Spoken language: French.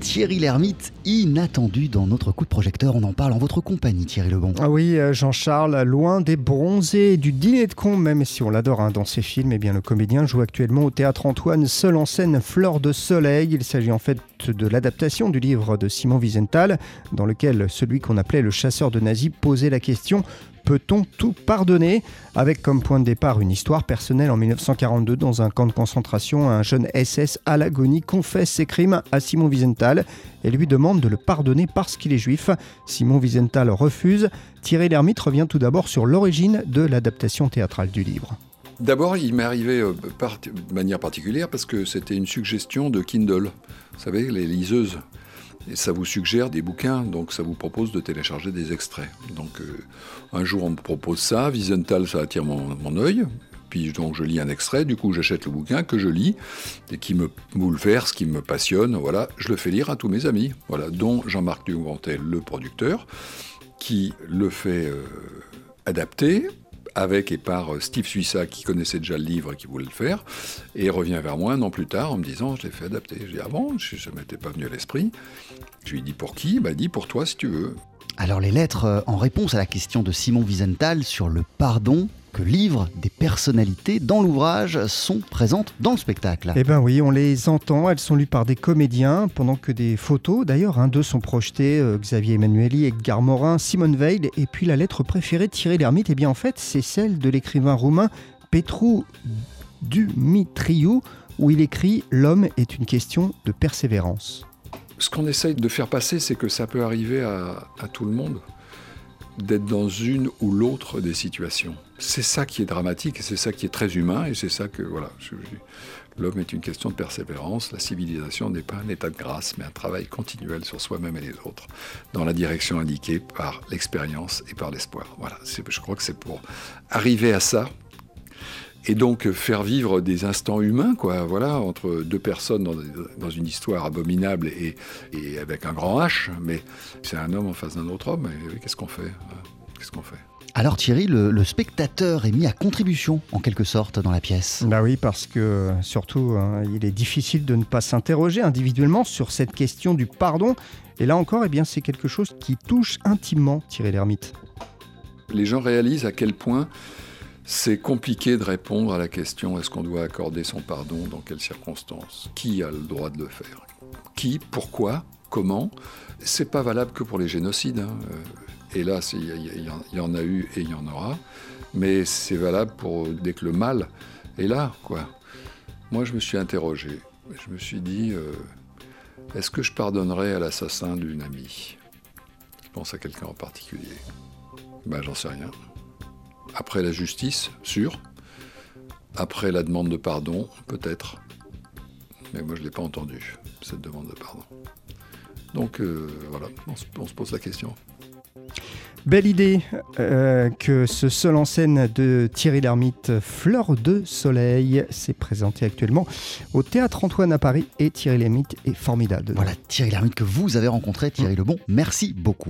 Thierry Lhermitte, inattendu dans notre coup de projecteur. On en parle en votre compagnie, Thierry Lebon. Ah oui, euh, Jean-Charles, loin des bronzés du dîner de con, même si on l'adore hein, dans ses films, eh bien, le comédien joue actuellement au théâtre Antoine, seul en scène Fleur de Soleil. Il s'agit en fait de l'adaptation du livre de Simon Wiesenthal, dans lequel celui qu'on appelait le chasseur de nazis posait la question Peut-on tout pardonner Avec comme point de départ une histoire personnelle en 1942 dans un camp de concentration, un jeune SS à l'agonie confesse ses crimes à Simon Wiesenthal et lui demande de le pardonner parce qu'il est juif. Simon Wiesenthal refuse. Thierry Lhermitte revient tout d'abord sur l'origine de l'adaptation théâtrale du livre. D'abord, il m'est arrivé euh, de manière particulière parce que c'était une suggestion de Kindle. Vous savez, les liseuses et ça vous suggère des bouquins, donc ça vous propose de télécharger des extraits. Donc euh, un jour on me propose ça, Wiesenthal ça attire mon, œil, puis donc je lis un extrait, du coup j'achète le bouquin que je lis et qui me bouleverse, qui me passionne, voilà, je le fais lire à tous mes amis, voilà, dont Jean-Marc Dumontel, le producteur, qui le fait euh, adapter avec et par euh, Steve Suissa qui connaissait déjà le livre et qui voulait le faire, et revient vers moi un an plus tard en me disant je l'ai fait adapter. J'ai dit ah bon, ça m'était pas venu à l'esprit. Je lui ai pour qui? M'a dit pour toi si tu veux. Alors les lettres euh, en réponse à la question de Simon Wiesenthal sur le pardon que livrent des personnalités dans l'ouvrage sont présentes dans le spectacle. Eh bien oui, on les entend, elles sont lues par des comédiens, pendant que des photos, d'ailleurs, hein, d'eux sont projetées, euh, Xavier Emmanueli, Edgar Morin, Simone Veil, et puis la lettre préférée de Thierry Lhermitte, eh bien en fait, c'est celle de l'écrivain roumain Petru Dumitriou, où il écrit « L'homme est une question de persévérance ». Ce qu'on essaye de faire passer, c'est que ça peut arriver à, à tout le monde d'être dans une ou l'autre des situations. C'est ça qui est dramatique c'est ça qui est très humain et c'est ça que, voilà, l'homme est une question de persévérance. La civilisation n'est pas un état de grâce, mais un travail continuel sur soi-même et les autres, dans la direction indiquée par l'expérience et par l'espoir. Voilà, je crois que c'est pour arriver à ça et donc faire vivre des instants humains, quoi, voilà, entre deux personnes dans, une histoire abominable et, avec un grand H, mais c'est un homme en face d'un autre homme, et qu'est-ce qu'on fait Qu'est-ce qu'on fait? Alors Thierry, le, spectateur est mis à contribution en quelque sorte dans la pièce. Bah oui, parce que surtout, hein, il est difficile de ne pas s'interroger individuellement sur cette question du pardon. Et là encore, eh bien, c'est quelque chose qui touche intimement Thierry Lhermitte. Les gens réalisent à quel point c'est compliqué de répondre à la question est-ce qu'on doit accorder son pardon, dans quelles circonstances? Qui a le droit de le faire? Qui Pourquoi Comment? C'est pas valable que pour les génocides. Hein. Hélas, il y, en a eu et il y en aura. Mais c'est valable pour dès que le mal est là, quoi. Moi, je me suis interrogé. Je me suis dit euh, est-ce que je pardonnerais à l'assassin d'une amie? Je pense à quelqu'un en particulier. Ben, j'en sais rien. Après la justice, sûr. Après la demande de pardon, peut-être. Mais moi, je ne l'ai pas entendu, cette demande de pardon. Donc euh, voilà, on se, pose la question. Belle idée euh, que ce seul en scène de Thierry Lhermitte, Fleur de Soleil, s'est présenté actuellement au Théâtre Antoine à Paris et Thierry Lhermitte est formidable. Voilà, Thierry Lhermitte que vous avez rencontré, Thierry Lebon, merci beaucoup.